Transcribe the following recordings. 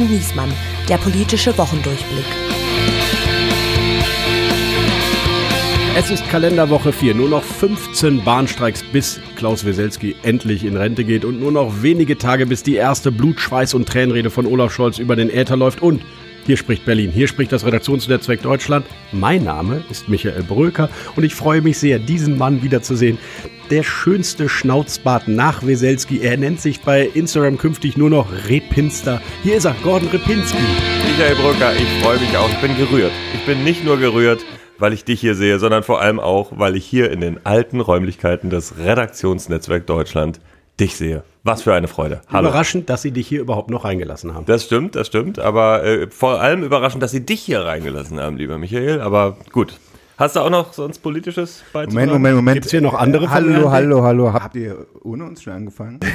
und Niesmann, der politische Wochendurchblick. Es ist Kalenderwoche 4, nur noch 15 Bahnstreiks, bis Klaus Weselski endlich in Rente geht und nur noch wenige Tage, bis die erste Blut, Schweiß und Tränenrede von Olaf Scholz über den Äther läuft und hier spricht Berlin, hier spricht das Redaktionsnetzwerk Deutschland. Mein Name ist Michael Bröker und ich freue mich sehr, diesen Mann wiederzusehen. Der schönste Schnauzbart nach Weselski. Er nennt sich bei Instagram künftig nur noch Repinster. Hier ist er, Gordon Repinski. Michael Bröker, ich freue mich auch. Ich bin gerührt. Ich bin nicht nur gerührt, weil ich dich hier sehe, sondern vor allem auch, weil ich hier in den alten Räumlichkeiten des Redaktionsnetzwerk Deutschland dich sehe. Was für eine Freude. Hallo. Überraschend, dass sie dich hier überhaupt noch reingelassen haben. Das stimmt, das stimmt. Aber äh, vor allem überraschend, dass sie dich hier reingelassen haben, lieber Michael. Aber gut, Hast du auch noch sonst politisches beizutragen? Moment, Moment, Moment. Gibt es hier noch andere Hallo, hallo, hallo. Habt ihr ohne uns schon angefangen?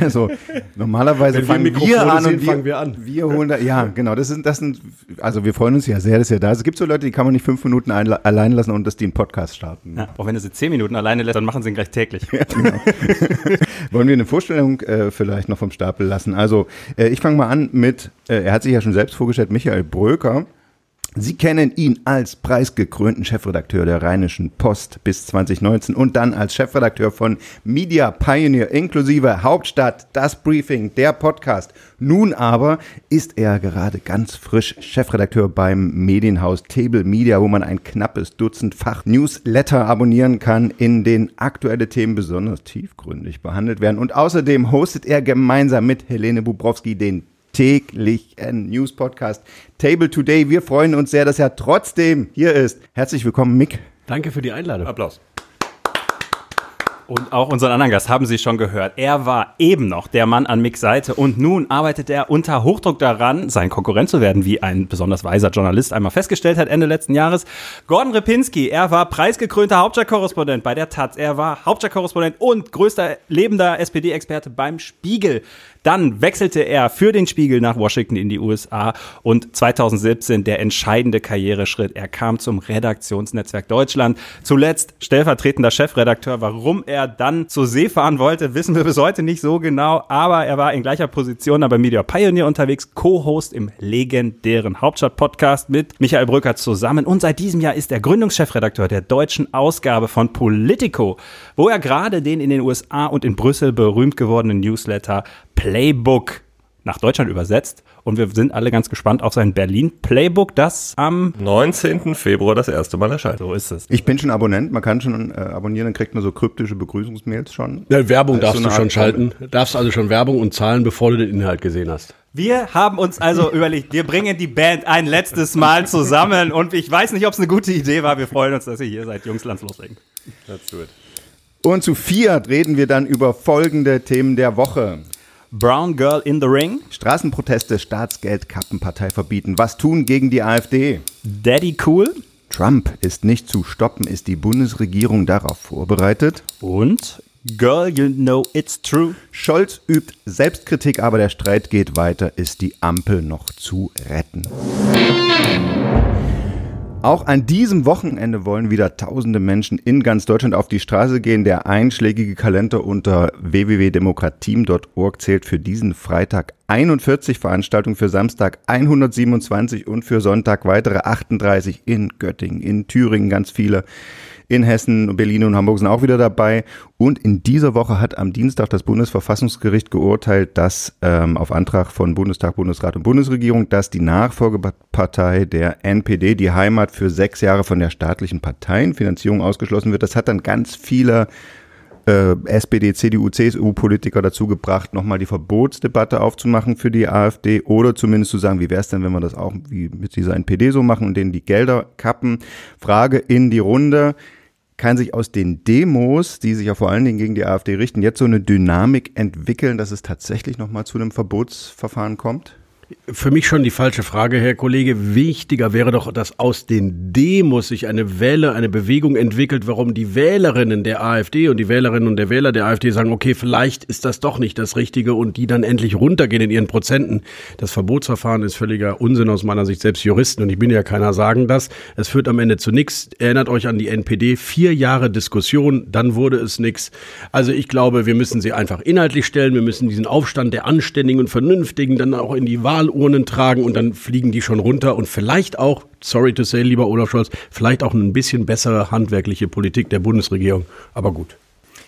Also normalerweise fangen wir, wir an und wir, fangen wir an. Wir holen da, ja, genau. Das sind, das sind, also wir freuen uns ja sehr, dass ihr da ist. Es gibt so Leute, die kann man nicht fünf Minuten ein, allein lassen und dass die einen Podcast starten. Ja, auch wenn du sie zehn Minuten alleine lässt, dann machen sie ihn gleich täglich. Ja, genau. Wollen wir eine Vorstellung äh, vielleicht noch vom Stapel lassen? Also äh, ich fange mal an mit, äh, er hat sich ja schon selbst vorgestellt, Michael Bröker. Sie kennen ihn als preisgekrönten Chefredakteur der Rheinischen Post bis 2019 und dann als Chefredakteur von Media Pioneer inklusive Hauptstadt, das Briefing, der Podcast. Nun aber ist er gerade ganz frisch Chefredakteur beim Medienhaus Table Media, wo man ein knappes Dutzend Fach-Newsletter abonnieren kann, in denen aktuelle Themen besonders tiefgründig behandelt werden. Und außerdem hostet er gemeinsam mit Helene Bubrowski den täglichen News-Podcast Table Today. Wir freuen uns sehr, dass er trotzdem hier ist. Herzlich willkommen, Mick. Danke für die Einladung. Applaus. Und auch unseren anderen Gast haben Sie schon gehört. Er war eben noch der Mann an Micks Seite und nun arbeitet er unter Hochdruck daran, sein Konkurrent zu werden, wie ein besonders weiser Journalist einmal festgestellt hat Ende letzten Jahres. Gordon Repinski, er war preisgekrönter Hauptstadtkorrespondent bei der Taz. Er war Hauptstadtkorrespondent und größter lebender SPD-Experte beim Spiegel. Dann wechselte er für den Spiegel nach Washington in die USA und 2017 der entscheidende Karriereschritt. Er kam zum Redaktionsnetzwerk Deutschland. Zuletzt stellvertretender Chefredakteur. Warum er dann zur See fahren wollte, wissen wir bis heute nicht so genau. Aber er war in gleicher Position bei Media Pioneer unterwegs, Co-Host im legendären Hauptstadt-Podcast mit Michael Brücker zusammen. Und seit diesem Jahr ist er Gründungschefredakteur der deutschen Ausgabe von Politico, wo er gerade den in den USA und in Brüssel berühmt gewordenen Newsletter Playbook nach Deutschland übersetzt. Und wir sind alle ganz gespannt auf sein Berlin Playbook, das am 19. Februar das erste Mal erscheint. So ist es. Ich bin schon Abonnent, man kann schon äh, abonnieren, dann kriegt man so kryptische Begrüßungsmails schon. Ja, Werbung darfst so du schon schalten. Darfst also schon Werbung und zahlen, bevor du den Inhalt gesehen hast. Wir haben uns also überlegt, wir bringen die Band ein letztes Mal zusammen und ich weiß nicht, ob es eine gute Idee war. Wir freuen uns, dass ihr hier seid. Jungs, lass loslegen. Let's do it. Und zu Fiat reden wir dann über folgende Themen der Woche. Brown Girl in the Ring. Straßenproteste, Staatsgeld, Kappenpartei verbieten. Was tun gegen die AfD? Daddy Cool. Trump ist nicht zu stoppen. Ist die Bundesregierung darauf vorbereitet? Und Girl, you know it's true. Scholz übt Selbstkritik, aber der Streit geht weiter. Ist die Ampel noch zu retten? Auch an diesem Wochenende wollen wieder tausende Menschen in ganz Deutschland auf die Straße gehen. Der einschlägige Kalender unter www.demokratiem.org zählt für diesen Freitag 41 Veranstaltungen, für Samstag 127 und für Sonntag weitere 38 in Göttingen, in Thüringen ganz viele in Hessen, Berlin und Hamburg sind auch wieder dabei. Und in dieser Woche hat am Dienstag das Bundesverfassungsgericht geurteilt, dass ähm, auf Antrag von Bundestag, Bundesrat und Bundesregierung, dass die Nachfolgepartei der NPD, die Heimat für sechs Jahre von der staatlichen Parteienfinanzierung ausgeschlossen wird. Das hat dann ganz viele äh, SPD, CDU, CSU-Politiker dazu gebracht, nochmal die Verbotsdebatte aufzumachen für die AfD oder zumindest zu sagen, wie wäre es denn, wenn wir das auch wie mit dieser NPD so machen und denen die Gelder kappen. Frage in die Runde kann sich aus den Demos, die sich ja vor allen Dingen gegen die AfD richten, jetzt so eine Dynamik entwickeln, dass es tatsächlich nochmal zu einem Verbotsverfahren kommt? Für mich schon die falsche Frage, Herr Kollege. Wichtiger wäre doch, dass aus den Demos sich eine Welle, eine Bewegung entwickelt, warum die Wählerinnen der AfD und die Wählerinnen und der Wähler der AfD sagen, okay, vielleicht ist das doch nicht das Richtige und die dann endlich runtergehen in ihren Prozenten. Das Verbotsverfahren ist völliger Unsinn aus meiner Sicht. Selbst Juristen, und ich bin ja keiner, sagen das. Es führt am Ende zu nichts. Erinnert euch an die NPD. Vier Jahre Diskussion, dann wurde es nichts. Also ich glaube, wir müssen sie einfach inhaltlich stellen. Wir müssen diesen Aufstand der Anständigen und Vernünftigen dann auch in die Wahl Wahlurnen tragen und dann fliegen die schon runter und vielleicht auch, sorry to say, lieber Olaf Scholz, vielleicht auch ein bisschen bessere handwerkliche Politik der Bundesregierung. Aber gut.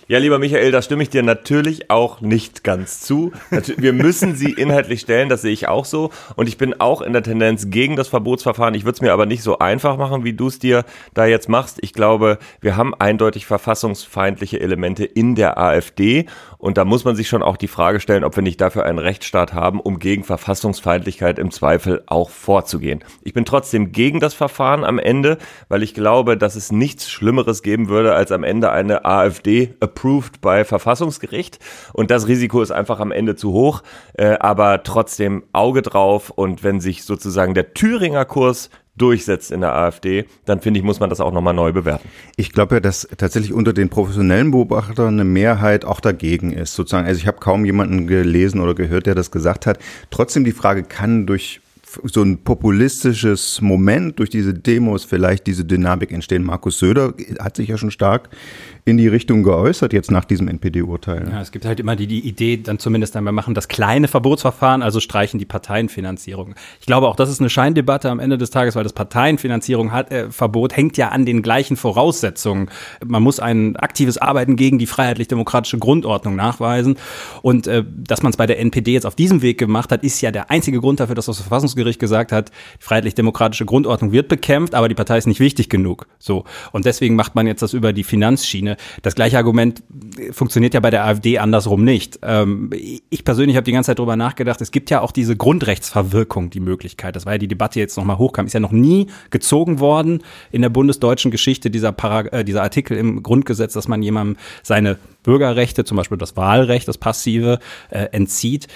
Ja, lieber Michael, da stimme ich dir natürlich auch nicht ganz zu. Wir müssen sie inhaltlich stellen, das sehe ich auch so. Und ich bin auch in der Tendenz gegen das Verbotsverfahren. Ich würde es mir aber nicht so einfach machen, wie du es dir da jetzt machst. Ich glaube, wir haben eindeutig verfassungsfeindliche Elemente in der AfD. Und da muss man sich schon auch die Frage stellen, ob wir nicht dafür einen Rechtsstaat haben, um gegen Verfassungsfeindlichkeit im Zweifel auch vorzugehen. Ich bin trotzdem gegen das Verfahren am Ende, weil ich glaube, dass es nichts Schlimmeres geben würde, als am Ende eine AfD approved bei Verfassungsgericht. Und das Risiko ist einfach am Ende zu hoch. Äh, aber trotzdem Auge drauf. Und wenn sich sozusagen der Thüringer Kurs durchsetzt in der AfD, dann finde ich, muss man das auch nochmal neu bewerten. Ich glaube ja, dass tatsächlich unter den professionellen Beobachtern eine Mehrheit auch dagegen ist, sozusagen. Also ich habe kaum jemanden gelesen oder gehört, der das gesagt hat. Trotzdem die Frage, kann durch so ein populistisches Moment durch diese Demos vielleicht diese Dynamik entstehen. Markus Söder hat sich ja schon stark in die Richtung geäußert, jetzt nach diesem NPD-Urteil. Ja, es gibt halt immer die, die Idee, dann zumindest einmal machen das kleine Verbotsverfahren, also streichen die Parteienfinanzierung. Ich glaube auch, das ist eine Scheindebatte am Ende des Tages, weil das Parteienfinanzierung hat, äh, Verbot hängt ja an den gleichen Voraussetzungen. Man muss ein aktives Arbeiten gegen die freiheitlich-demokratische Grundordnung nachweisen. Und äh, dass man es bei der NPD jetzt auf diesem Weg gemacht hat, ist ja der einzige Grund dafür, dass das Verfassungsgericht gesagt hat, freiheitlich-demokratische Grundordnung wird bekämpft, aber die Partei ist nicht wichtig genug. So. Und deswegen macht man jetzt das über die Finanzschiene. Das gleiche Argument funktioniert ja bei der AfD andersrum nicht. Ähm, ich persönlich habe die ganze Zeit darüber nachgedacht, es gibt ja auch diese Grundrechtsverwirkung, die Möglichkeit. Das war ja die Debatte, die jetzt nochmal hochkam, ist ja noch nie gezogen worden in der bundesdeutschen Geschichte, dieser, Parag äh, dieser Artikel im Grundgesetz, dass man jemandem seine Bürgerrechte, zum Beispiel das Wahlrecht, das Passive, äh, entzieht.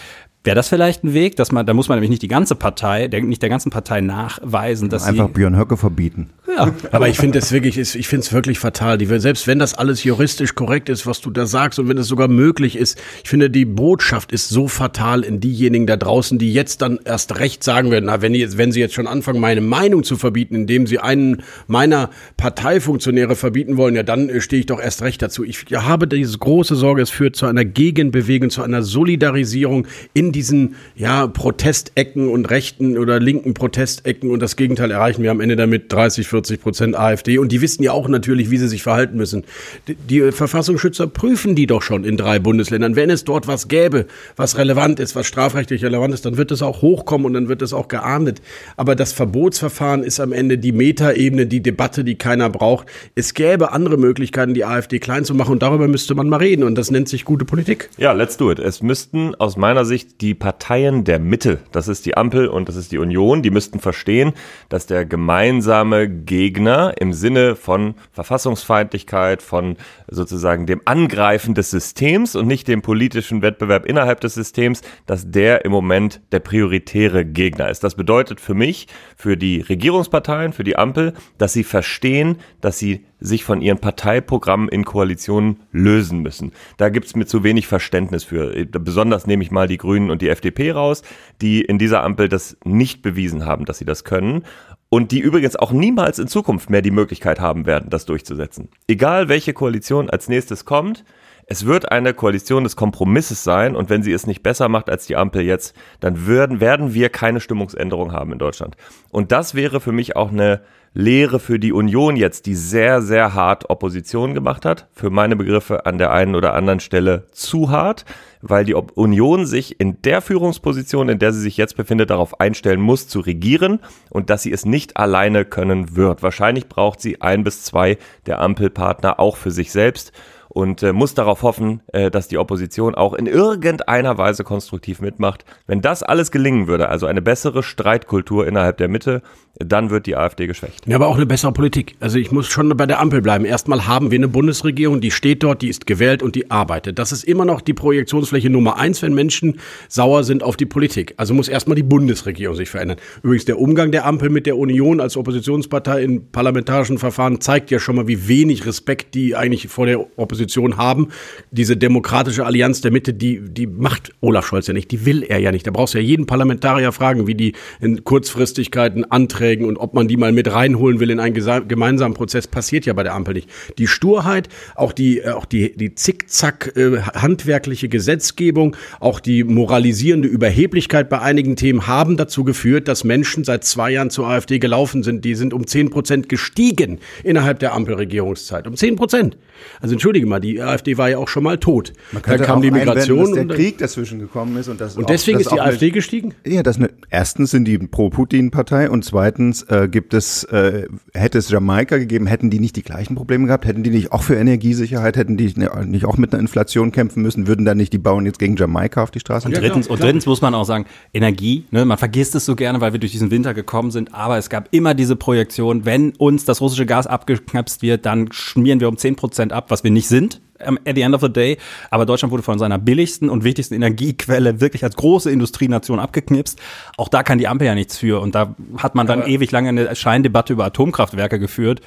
Wäre das vielleicht ein Weg, dass man, da muss man nämlich nicht die ganze Partei, der, nicht der ganzen Partei nachweisen, dass Einfach sie Björn Höcke verbieten. Ja, aber ich finde es wirklich, ich finde es wirklich fatal. Die, selbst wenn das alles juristisch korrekt ist, was du da sagst und wenn es sogar möglich ist, ich finde die Botschaft ist so fatal in diejenigen da draußen, die jetzt dann erst recht sagen werden, na, wenn, die, wenn sie jetzt schon anfangen, meine Meinung zu verbieten, indem sie einen meiner Parteifunktionäre verbieten wollen, ja, dann äh, stehe ich doch erst recht dazu. Ich habe diese große Sorge, es führt zu einer Gegenbewegung, zu einer Solidarisierung in diesen ja, Protestecken und rechten oder linken Protestecken und das Gegenteil erreichen wir am Ende damit 30, 40 40 Prozent AfD. Und die wissen ja auch natürlich, wie sie sich verhalten müssen. Die, die Verfassungsschützer prüfen die doch schon in drei Bundesländern. Wenn es dort was gäbe, was relevant ist, was strafrechtlich relevant ist, dann wird es auch hochkommen und dann wird es auch geahndet. Aber das Verbotsverfahren ist am Ende die Metaebene, die Debatte, die keiner braucht. Es gäbe andere Möglichkeiten, die AfD klein zu machen und darüber müsste man mal reden. Und das nennt sich gute Politik. Ja, let's do it. Es müssten aus meiner Sicht die Parteien der Mitte, das ist die Ampel und das ist die Union, die müssten verstehen, dass der gemeinsame Gegner im Sinne von Verfassungsfeindlichkeit, von sozusagen dem Angreifen des Systems und nicht dem politischen Wettbewerb innerhalb des Systems, dass der im Moment der prioritäre Gegner ist. Das bedeutet für mich, für die Regierungsparteien, für die Ampel, dass sie verstehen, dass sie sich von ihren Parteiprogrammen in Koalitionen lösen müssen. Da gibt's mir zu wenig Verständnis für. Besonders nehme ich mal die Grünen und die FDP raus, die in dieser Ampel das nicht bewiesen haben, dass sie das können und die übrigens auch niemals in Zukunft mehr die Möglichkeit haben werden, das durchzusetzen. Egal welche Koalition als nächstes kommt, es wird eine Koalition des Kompromisses sein und wenn sie es nicht besser macht als die Ampel jetzt, dann würden, werden wir keine Stimmungsänderung haben in Deutschland. Und das wäre für mich auch eine Lehre für die Union jetzt, die sehr, sehr hart Opposition gemacht hat. Für meine Begriffe an der einen oder anderen Stelle zu hart, weil die Union sich in der Führungsposition, in der sie sich jetzt befindet, darauf einstellen muss, zu regieren und dass sie es nicht alleine können wird. Wahrscheinlich braucht sie ein bis zwei der Ampelpartner auch für sich selbst und äh, muss darauf hoffen, äh, dass die Opposition auch in irgendeiner Weise konstruktiv mitmacht. Wenn das alles gelingen würde, also eine bessere Streitkultur innerhalb der Mitte, dann wird die AfD geschwächt. Ja, aber auch eine bessere Politik. Also ich muss schon bei der Ampel bleiben. Erstmal haben wir eine Bundesregierung, die steht dort, die ist gewählt und die arbeitet. Das ist immer noch die Projektionsfläche Nummer eins, wenn Menschen sauer sind auf die Politik. Also muss erstmal die Bundesregierung sich verändern. Übrigens, der Umgang der Ampel mit der Union als Oppositionspartei in parlamentarischen Verfahren zeigt ja schon mal, wie wenig Respekt die eigentlich vor der Opposition Position haben. Diese demokratische Allianz der Mitte, die, die macht Olaf Scholz ja nicht, die will er ja nicht. Da brauchst du ja jeden Parlamentarier fragen, wie die in Kurzfristigkeiten, Anträgen und ob man die mal mit reinholen will in einen gemeinsamen Prozess, passiert ja bei der Ampel nicht. Die Sturheit, auch die, äh, auch die, die zickzack äh, handwerkliche Gesetzgebung, auch die moralisierende Überheblichkeit bei einigen Themen haben dazu geführt, dass Menschen seit zwei Jahren zur AfD gelaufen sind. Die sind um zehn Prozent gestiegen innerhalb der Ampelregierungszeit. Um zehn Prozent. Also entschuldige mal, die AfD war ja auch schon mal tot. Man Dann kam die Migration. Dass der Krieg dazwischen gekommen ist. Und, das und deswegen auch, ist die AfD eine, gestiegen? Ja, das eine, erstens sind die Pro-Putin-Partei und zweitens äh, gibt es, äh, hätte es Jamaika gegeben, hätten die nicht die gleichen Probleme gehabt, hätten die nicht auch für Energiesicherheit, hätten die nicht auch mit einer Inflation kämpfen müssen, würden dann nicht die Bauern jetzt gegen Jamaika auf die Straße und drittens, klar, und drittens muss man auch sagen, Energie, ne, man vergisst es so gerne, weil wir durch diesen Winter gekommen sind, aber es gab immer diese Projektion, wenn uns das russische Gas abgeknapst wird, dann schmieren wir um 10 Prozent ab, was wir nicht sind at the end of the day. Aber Deutschland wurde von seiner billigsten und wichtigsten Energiequelle wirklich als große Industrienation abgeknipst. Auch da kann die Ampel ja nichts für. Und da hat man dann Aber ewig lange eine Scheindebatte über Atomkraftwerke geführt.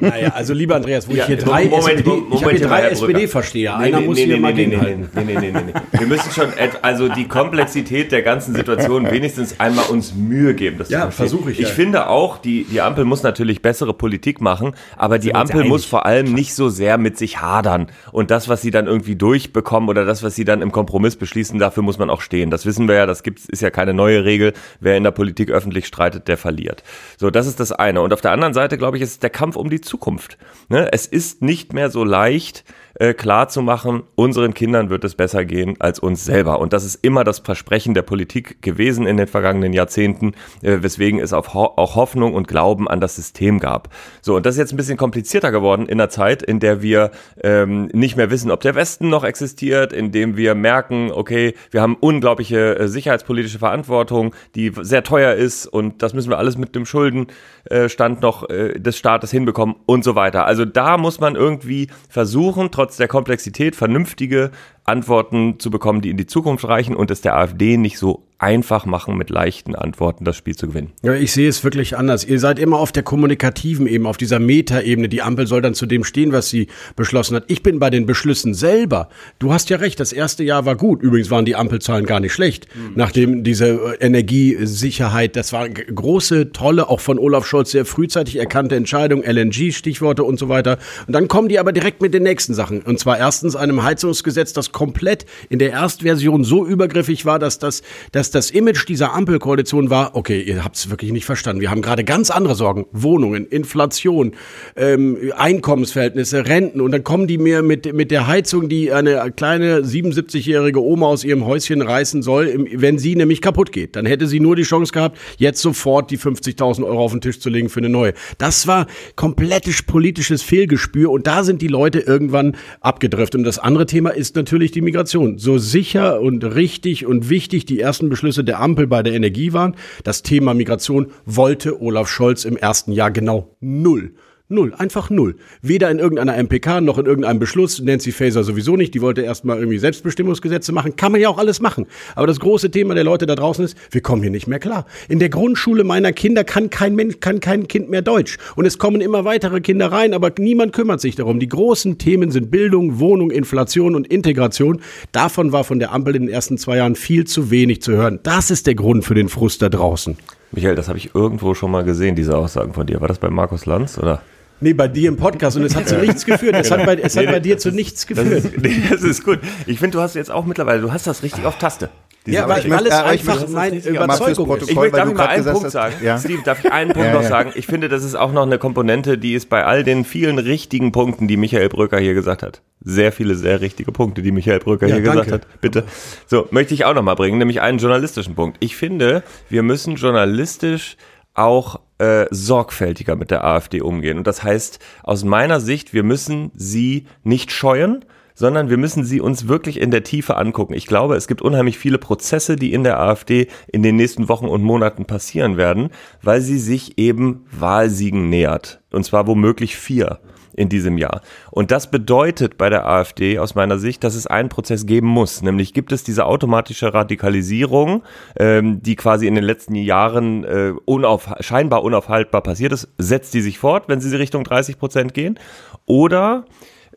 Naja, also lieber Andreas, wo ja, ich hier drei Moment, SPD, Moment, ich hier drei SPD-Versteher. Nee, Einer nee, muss nee, hier nee, mal nee, nee, nee, nee, nee. Wir müssen schon, also die Komplexität der ganzen Situation wenigstens einmal uns Mühe geben. Das ja, versuche ich. Ich ja. finde auch, die, die Ampel muss natürlich bessere Politik machen, aber die Ampel muss vor allem nicht so sehr mit sich hadern. Und das, was sie dann irgendwie durchbekommen oder das, was sie dann im Kompromiss beschließen, dafür muss man auch stehen. Das wissen wir ja, das gibt's, ist ja keine neue Regel. Wer in der Politik öffentlich streitet, der verliert. So, das ist das eine. Und auf der anderen Seite, glaube ich, ist der Kampf um die Zukunft. Ne? Es ist nicht mehr so leicht, äh, klar zu machen, unseren Kindern wird es besser gehen als uns selber. Und das ist immer das Versprechen der Politik gewesen in den vergangenen Jahrzehnten, äh, weswegen es auch, auch Hoffnung und Glauben an das System gab. So, und das ist jetzt ein bisschen komplizierter geworden in einer Zeit, in der wir ähm, nicht mehr wissen, ob der Westen noch existiert, in dem wir merken, okay, wir haben unglaubliche äh, sicherheitspolitische Verantwortung, die sehr teuer ist und das müssen wir alles mit dem Schuldenstand noch äh, des Staates hinbekommen und so weiter. Also da muss man irgendwie versuchen, trotz trotz der Komplexität vernünftige Antworten zu bekommen, die in die Zukunft reichen und es der AfD nicht so einfach machen, mit leichten Antworten das Spiel zu gewinnen. Ja, ich sehe es wirklich anders. Ihr seid immer auf der kommunikativen Ebene, auf dieser Metaebene. Die Ampel soll dann zu dem stehen, was sie beschlossen hat. Ich bin bei den Beschlüssen selber. Du hast ja recht, das erste Jahr war gut. Übrigens waren die Ampelzahlen gar nicht schlecht. Mhm. Nachdem diese Energiesicherheit, das war große, tolle, auch von Olaf Scholz sehr frühzeitig erkannte Entscheidung, LNG, Stichworte und so weiter. Und dann kommen die aber direkt mit den nächsten Sachen. Und zwar erstens einem Heizungsgesetz, das komplett in der Erstversion so übergriffig war, dass das, dass das Image dieser Ampelkoalition war, okay, ihr habt es wirklich nicht verstanden. Wir haben gerade ganz andere Sorgen. Wohnungen, Inflation, ähm, Einkommensverhältnisse, Renten. Und dann kommen die mir mit, mit der Heizung, die eine kleine 77-jährige Oma aus ihrem Häuschen reißen soll, wenn sie nämlich kaputt geht. Dann hätte sie nur die Chance gehabt, jetzt sofort die 50.000 Euro auf den Tisch zu legen für eine neue. Das war komplettes politisches Fehlgespür und da sind die Leute irgendwann abgedriftet. Und das andere Thema ist natürlich die Migration. So sicher und richtig und wichtig die ersten Beschlüsse der Ampel bei der Energie waren, das Thema Migration wollte Olaf Scholz im ersten Jahr genau null. Null, einfach null. Weder in irgendeiner MPK noch in irgendeinem Beschluss. Nancy Faeser sowieso nicht. Die wollte erstmal irgendwie Selbstbestimmungsgesetze machen. Kann man ja auch alles machen. Aber das große Thema der Leute da draußen ist, wir kommen hier nicht mehr klar. In der Grundschule meiner Kinder kann kein Mensch, kann kein Kind mehr Deutsch. Und es kommen immer weitere Kinder rein, aber niemand kümmert sich darum. Die großen Themen sind Bildung, Wohnung, Inflation und Integration. Davon war von der Ampel in den ersten zwei Jahren viel zu wenig zu hören. Das ist der Grund für den Frust da draußen. Michael, das habe ich irgendwo schon mal gesehen, diese Aussagen von dir. War das bei Markus Lanz oder? Nee, bei dir im Podcast und es hat zu nichts geführt. Es, hat, bei, es nee, hat bei dir zu nichts geführt. Das ist, nee, das ist gut. Ich finde, du hast jetzt auch mittlerweile, du hast das richtig auf Taste. ja, weil, weil es einfach meine Überzeugung ist. Ich möchte, darf ich mal einen Punkt sagen? Ja. Steve, darf ich einen Punkt ja, noch sagen? Ich finde, das ist auch noch eine Komponente, die ist bei all den vielen richtigen Punkten, die Michael Brücker hier gesagt hat. Sehr viele, sehr richtige Punkte, die Michael Brücker hier danke. gesagt hat. Bitte. So, möchte ich auch noch mal bringen, nämlich einen journalistischen Punkt. Ich finde, wir müssen journalistisch auch äh, sorgfältiger mit der AfD umgehen. Und das heißt, aus meiner Sicht, wir müssen sie nicht scheuen, sondern wir müssen sie uns wirklich in der Tiefe angucken. Ich glaube, es gibt unheimlich viele Prozesse, die in der AfD in den nächsten Wochen und Monaten passieren werden, weil sie sich eben Wahlsiegen nähert. Und zwar womöglich vier in diesem Jahr. Und das bedeutet bei der AfD aus meiner Sicht, dass es einen Prozess geben muss. Nämlich gibt es diese automatische Radikalisierung, ähm, die quasi in den letzten Jahren äh, unauf, scheinbar unaufhaltbar passiert ist. Setzt die sich fort, wenn sie Richtung 30 Prozent gehen? Oder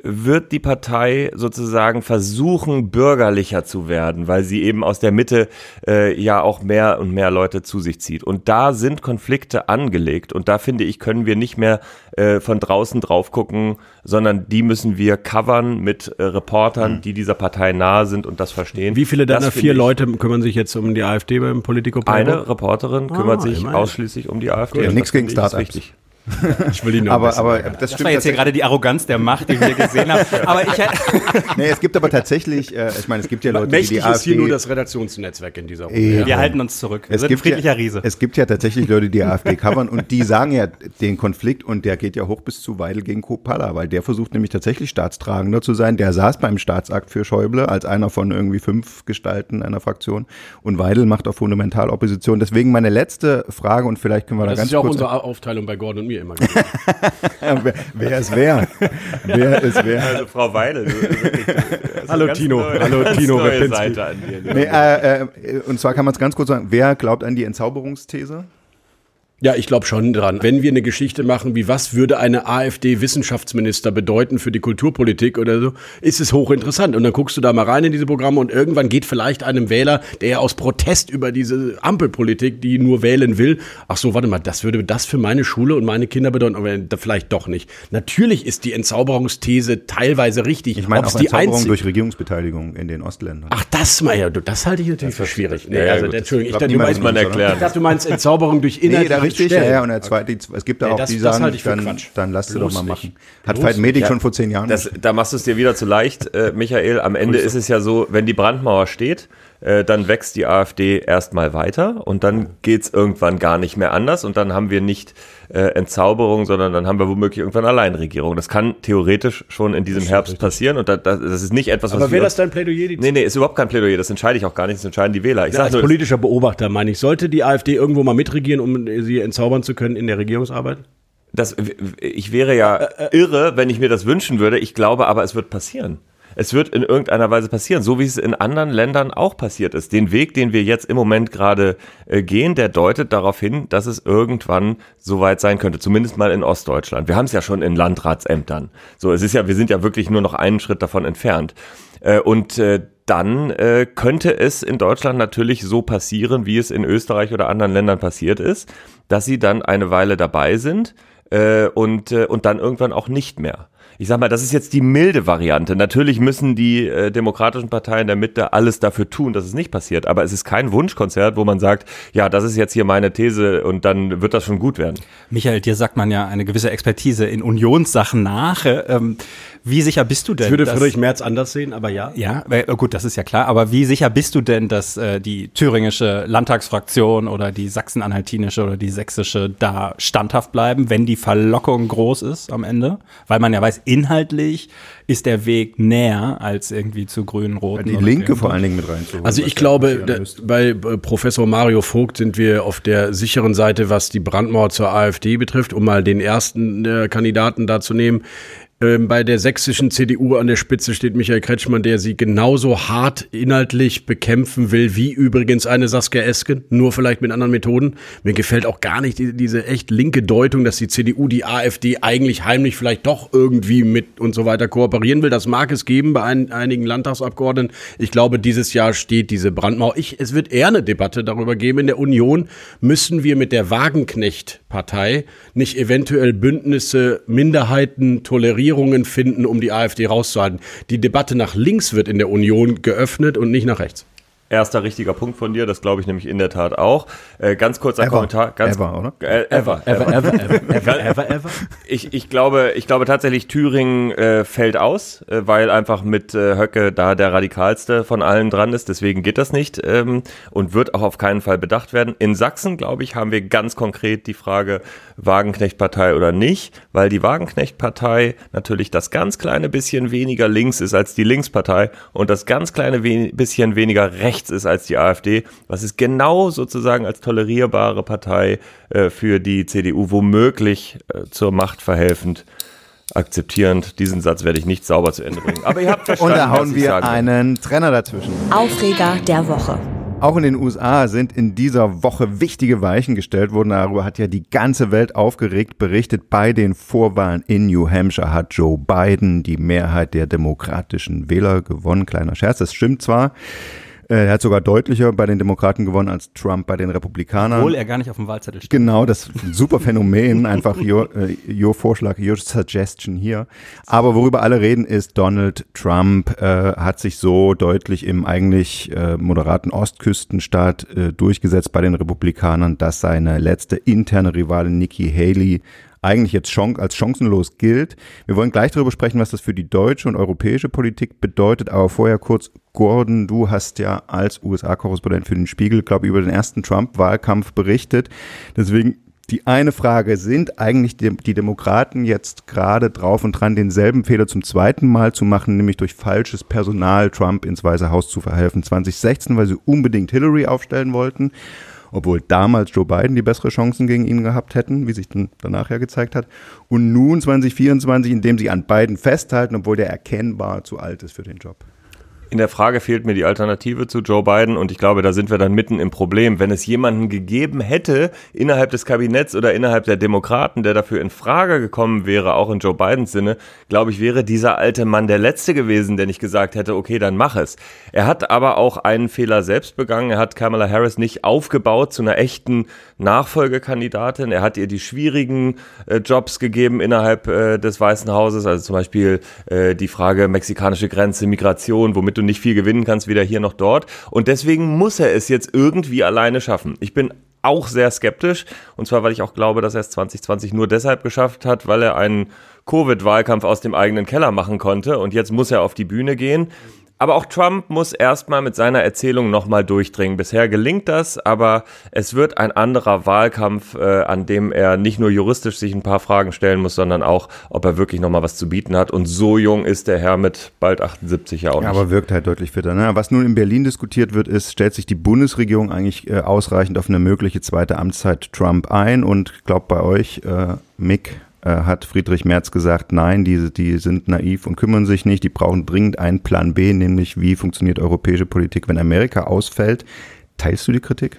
wird die Partei sozusagen versuchen, bürgerlicher zu werden, weil sie eben aus der Mitte äh, ja auch mehr und mehr Leute zu sich zieht. Und da sind Konflikte angelegt. Und da finde ich, können wir nicht mehr äh, von draußen drauf gucken, sondern die müssen wir covern mit äh, Reportern, mhm. die dieser Partei nahe sind und das verstehen. Wie viele deiner vier Leute kümmern sich jetzt um die AfD beim Politico? Eine Reporterin kümmert ah, sich ausschließlich um die AfD. Ja, nichts gegen Startups. Ich will ihn noch aber, aber das, das war jetzt hier gerade die Arroganz der Macht, die wir gesehen haben. Aber ich nee, es gibt aber tatsächlich, äh, ich meine, es gibt ja Leute, Mächtig die die AfD... ist hier nur das Redaktionsnetzwerk in dieser Runde. Ja. Wir halten uns zurück. Wir es sind gibt friedlicher ja, Riese. Es gibt ja tatsächlich Leute, die die AfD covern und die sagen ja den Konflikt und der geht ja hoch bis zu Weidel gegen Kopala, weil der versucht nämlich tatsächlich staatstragender zu sein. Der saß beim Staatsakt für Schäuble als einer von irgendwie fünf Gestalten einer Fraktion und Weidel macht auch fundamental Opposition. Deswegen meine letzte Frage und vielleicht können wir das da ganz kurz... Das ist ja auch unsere Aufteilung bei Gordon und mir immer wer, wer ist wer? Wer ist wer? Also Frau Weidel. Du, wirklich, Hallo Tino. Neue, Hallo Tino. Seite an dir. Nee, äh, äh, und zwar kann man es ganz kurz sagen, wer glaubt an die Entzauberungsthese? Ja, ich glaube schon dran. Wenn wir eine Geschichte machen, wie was würde eine AfD-Wissenschaftsminister bedeuten für die Kulturpolitik oder so, ist es hochinteressant. Und dann guckst du da mal rein in diese Programme und irgendwann geht vielleicht einem Wähler, der aus Protest über diese Ampelpolitik, die nur wählen will, ach so, warte mal, das würde das für meine Schule und meine Kinder bedeuten, aber vielleicht doch nicht. Natürlich ist die Entzauberungsthese teilweise richtig. Ich meine auch die Entzauberung durch Regierungsbeteiligung in den Ostländern. Ach, das mal ja, das halte ich natürlich für schwierig. Nee, ja, also, Entschuldigung, ich, dachte, du meinst, man ich dachte, du meinst Entzauberung durch Inhalt. Richtig, ja, ja, und der zweite, okay. es gibt da nee, auch das, die sagen, dann, dann lass du doch mal machen. Hat Veit Medik ja, schon vor zehn Jahren. Das, da machst du es dir wieder zu leicht, äh, Michael. Am Ende ist es ja so, wenn die Brandmauer steht, äh, dann wächst die AfD erstmal weiter und dann geht's irgendwann gar nicht mehr anders und dann haben wir nicht äh, Entzauberung, sondern dann haben wir womöglich irgendwann Alleinregierung. Das kann theoretisch schon in diesem Herbst passieren und da, das, das ist nicht etwas, was Aber wäre das dein Plädoyer? Nee, nee, ist überhaupt kein Plädoyer, das entscheide ich auch gar nicht, das entscheiden die Wähler. Ich ja, als nur, politischer Beobachter meine ich, sollte die AfD irgendwo mal mitregieren, um sie entzaubern zu können in der Regierungsarbeit? Das, ich wäre ja irre, wenn ich mir das wünschen würde. Ich glaube aber, es wird passieren es wird in irgendeiner Weise passieren, so wie es in anderen Ländern auch passiert ist. Den Weg, den wir jetzt im Moment gerade äh, gehen, der deutet darauf hin, dass es irgendwann soweit sein könnte, zumindest mal in Ostdeutschland. Wir haben es ja schon in Landratsämtern. So, es ist ja, wir sind ja wirklich nur noch einen Schritt davon entfernt. Äh, und äh, dann äh, könnte es in Deutschland natürlich so passieren, wie es in Österreich oder anderen Ländern passiert ist, dass sie dann eine Weile dabei sind äh, und, äh, und dann irgendwann auch nicht mehr ich sag mal, das ist jetzt die milde Variante. Natürlich müssen die äh, demokratischen Parteien der Mitte alles dafür tun, dass es nicht passiert. Aber es ist kein Wunschkonzert, wo man sagt, ja, das ist jetzt hier meine These und dann wird das schon gut werden. Michael, dir sagt man ja eine gewisse Expertise in Unionssachen nach. Ähm, wie sicher bist du denn? Ich würde Friedrich Merz anders sehen, aber ja. Ja, äh, gut, das ist ja klar. Aber wie sicher bist du denn, dass äh, die thüringische Landtagsfraktion oder die sachsen-anhaltinische oder die sächsische da standhaft bleiben, wenn die Verlockung groß ist am Ende? Weil man ja weiß, inhaltlich ist der Weg näher als irgendwie zu grünen, roten. Die Linke vor allen Dingen mit reinzuholen. Also ich glaube, da, bei Professor Mario Vogt sind wir auf der sicheren Seite, was die Brandmauer zur AfD betrifft, um mal den ersten äh, Kandidaten da zu nehmen. Ähm, bei der sächsischen CDU an der Spitze steht Michael Kretschmann, der sie genauso hart inhaltlich bekämpfen will, wie übrigens eine Saskia Esken, nur vielleicht mit anderen Methoden. Mir gefällt auch gar nicht die, diese echt linke Deutung, dass die CDU die AfD eigentlich heimlich vielleicht doch irgendwie mit und so weiter kooperieren will. Das mag es geben bei ein, einigen Landtagsabgeordneten. Ich glaube, dieses Jahr steht diese Brandmauer. Ich, es wird eher eine Debatte darüber geben. In der Union müssen wir mit der Wagenknecht-Partei nicht eventuell Bündnisse, Minderheiten tolerieren Formulierungen finden, um die AfD rauszuhalten. Die Debatte nach links wird in der Union geöffnet und nicht nach rechts. Erster richtiger Punkt von dir, das glaube ich nämlich in der Tat auch. Äh, ganz kurz ein Kommentar. Ganz, ever, oder? Äh, ever, ever, ever, ever, ever, ever, ever. Ich, ich, glaube, ich glaube tatsächlich, Thüringen äh, fällt aus, äh, weil einfach mit äh, Höcke da der radikalste von allen dran ist. Deswegen geht das nicht ähm, und wird auch auf keinen Fall bedacht werden. In Sachsen, glaube ich, haben wir ganz konkret die Frage Wagenknecht-Partei oder nicht, weil die Wagenknecht-Partei natürlich das ganz kleine bisschen weniger links ist als die Linkspartei und das ganz kleine we bisschen weniger rechts rechts ist als die AfD, was ist genau sozusagen als tolerierbare Partei äh, für die CDU womöglich äh, zur Macht verhelfend akzeptierend. Diesen Satz werde ich nicht sauber zu Ende bringen. Aber ihr habt verstanden, Und da hauen wir einen Trenner dazwischen. Aufreger der Woche. Auch in den USA sind in dieser Woche wichtige Weichen gestellt worden. Darüber hat ja die ganze Welt aufgeregt berichtet. Bei den Vorwahlen in New Hampshire hat Joe Biden die Mehrheit der demokratischen Wähler gewonnen. Kleiner Scherz, das stimmt zwar. Äh, er hat sogar deutlicher bei den Demokraten gewonnen als Trump bei den Republikanern. Obwohl er gar nicht auf dem Wahlzettel steht. Genau, das super Phänomen. Einfach your, äh, your Vorschlag, your suggestion hier. Aber worüber alle reden ist, Donald Trump äh, hat sich so deutlich im eigentlich äh, moderaten Ostküstenstaat äh, durchgesetzt bei den Republikanern, dass seine letzte interne Rivalin Nikki Haley eigentlich jetzt als chancenlos gilt. Wir wollen gleich darüber sprechen, was das für die deutsche und europäische Politik bedeutet, aber vorher kurz, Gordon, du hast ja als USA-Korrespondent für den Spiegel, glaube ich, über den ersten Trump-Wahlkampf berichtet. Deswegen die eine Frage, sind eigentlich die, Demokraten jetzt gerade drauf und dran, denselben Fehler zum zweiten Mal zu machen, nämlich durch falsches Personal Trump ins Weiße Haus zu verhelfen? 2016, weil sie unbedingt Hillary aufstellen wollten obwohl damals Joe Biden die bessere Chancen gegen ihn gehabt hätten, wie sich dann danach ja gezeigt hat. Und nun 2024, indem sie an Biden festhalten, obwohl der erkennbar zu alt ist für den Job. In der Frage fehlt mir die Alternative zu Joe Biden und ich glaube, da sind wir dann mitten im Problem. Wenn es jemanden gegeben hätte innerhalb des Kabinetts oder innerhalb der Demokraten, der dafür in Frage gekommen wäre, auch in Joe Bidens Sinne, glaube ich, wäre dieser alte Mann der Letzte gewesen, der nicht gesagt hätte, okay, dann mach es. Er hat aber auch einen Fehler selbst begangen. Er hat Kamala Harris nicht aufgebaut zu einer echten Nachfolgekandidatin. Er hat ihr die schwierigen äh, Jobs gegeben innerhalb äh, des Weißen Hauses, also zum Beispiel äh, die Frage mexikanische Grenze, Migration, womit du nicht viel gewinnen kannst, weder hier noch dort. Und deswegen muss er es jetzt irgendwie alleine schaffen. Ich bin auch sehr skeptisch. Und zwar, weil ich auch glaube, dass er es 2020 nur deshalb geschafft hat, weil er einen Covid-Wahlkampf aus dem eigenen Keller machen konnte. Und jetzt muss er auf die Bühne gehen. Aber auch Trump muss erstmal mit seiner Erzählung nochmal durchdringen. Bisher gelingt das, aber es wird ein anderer Wahlkampf, äh, an dem er nicht nur juristisch sich ein paar Fragen stellen muss, sondern auch, ob er wirklich nochmal was zu bieten hat. Und so jung ist der Herr mit bald 78 ja auch nicht. aber wirkt halt deutlich fitter. Ne? Was nun in Berlin diskutiert wird, ist, stellt sich die Bundesregierung eigentlich äh, ausreichend auf eine mögliche zweite Amtszeit Trump ein? Und glaubt bei euch, äh, Mick, hat Friedrich Merz gesagt, nein, die, die sind naiv und kümmern sich nicht, die brauchen dringend einen Plan B, nämlich wie funktioniert europäische Politik, wenn Amerika ausfällt. Teilst du die Kritik?